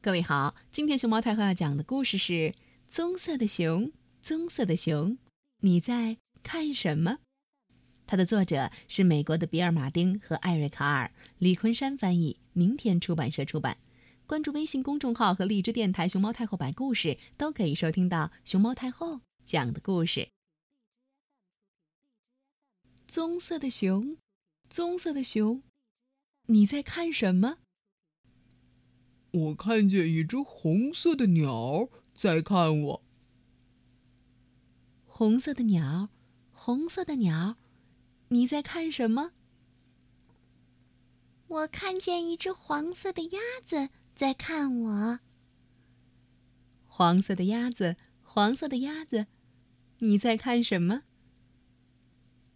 各位好，今天熊猫太后要讲的故事是《棕色的熊》。棕色的熊，你在看什么？它的作者是美国的比尔·马丁和艾瑞卡尔，李昆山翻译，明天出版社出版。关注微信公众号和荔枝电台“熊猫太后摆故事”，都可以收听到熊猫太后讲的故事。棕色的熊，棕色的熊，你在看什么？我看见一只红色的鸟在看我。红色的鸟，红色的鸟，你在看什么？我看见一只黄色的鸭子在看我。黄色的鸭子，黄色的鸭子，你在看什么？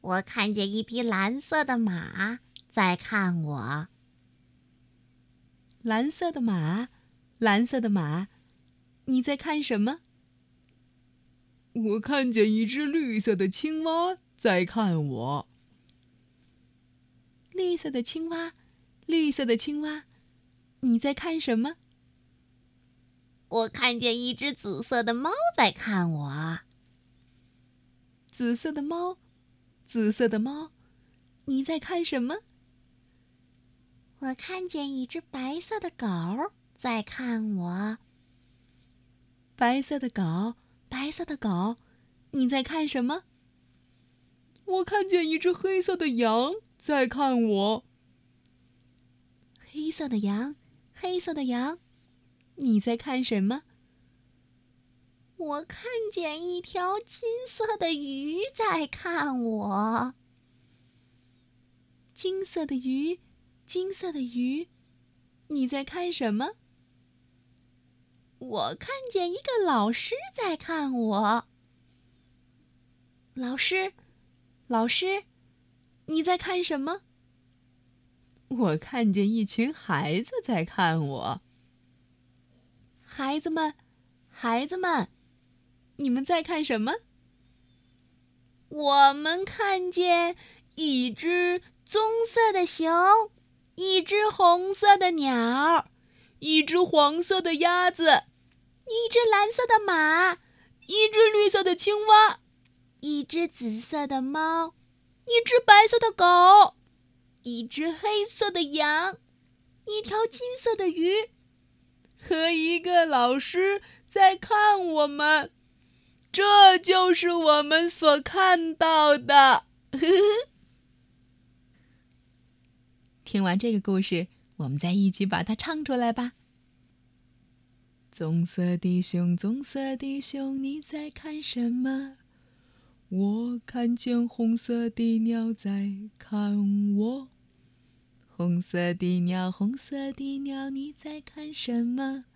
我看见一匹蓝色的马在看我。蓝色的马，蓝色的马，你在看什么？我看见一只绿色的青蛙在看我。绿色的青蛙，绿色的青蛙，你在看什么？我看见一只紫色的猫在看我。紫色的猫，紫色的猫，你在看什么？我看见一只白色的狗在看我。白色的狗，白色的狗，你在看什么？我看见一只黑色的羊在看我。黑色的羊，黑色的羊，你在看什么？我看见一条金色的鱼在看我。金色的鱼。金色的鱼，你在看什么？我看见一个老师在看我。老师，老师，你在看什么？我看见一群孩子在看我。孩子们，孩子们，你们在看什么？我们看见一只棕色的熊。一只红色的鸟，一只黄色的鸭子，一只蓝色的马，一只绿色的青蛙，一只紫色的猫，一只白色的狗，一只黑色的羊，一条金色的鱼，和一个老师在看我们。这就是我们所看到的。呵呵。听完这个故事，我们再一起把它唱出来吧。棕色的熊，棕色的熊，你在看什么？我看见红色的鸟在看我。红色的鸟，红色的鸟，你在看什么？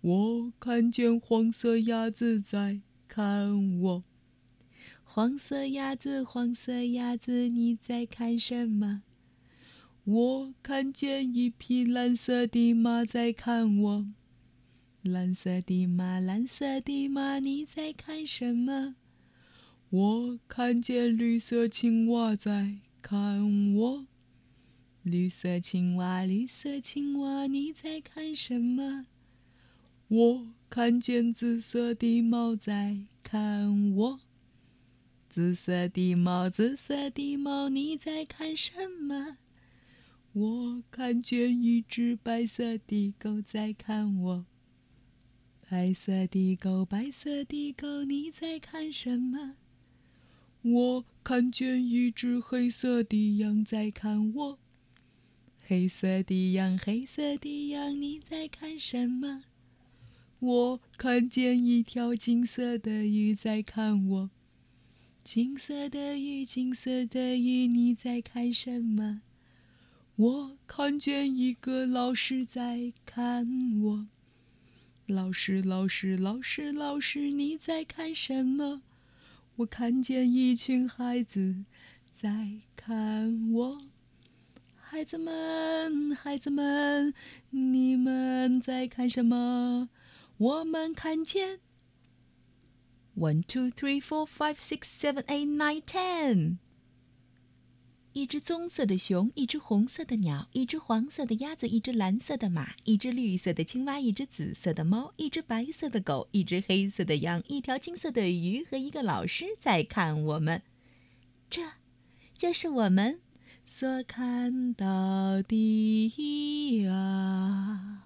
我看见黄色鸭子在看我。黄色鸭子，黄色鸭子，你在看什么？我看见一匹蓝色的马在看我。蓝色的马，蓝色的马，你在看什么？我看见绿色青蛙在看我。绿色青蛙，绿色青蛙，你在看什么？我看见紫色的猫在看我。紫色的猫，紫色的猫，你在看什么？我看见一只白色的狗在看我。白色的狗，白色的狗，你在看什么？我看见一只黑色的羊在看我。黑色的羊，黑色的羊，你在看什么？我看见一条金色的鱼在看我。金色的鱼，金色的鱼，你在看什么？我看见一个老师在看我。老师，老师，老师，老师，你在看什么？我看见一群孩子在看我。孩子们，孩子们，你们在看什么？我们看见。One, two, three, four, five, six, seven, eight, nine, ten. 一只棕色的熊，一只红色的鸟，一只黄色的鸭子，一只蓝色的马，一只绿色的青蛙，一只紫色的猫，一只白色的狗，一只黑色的羊，一条金色的鱼和一个老师在看我们。这，就是我们所看到的啊。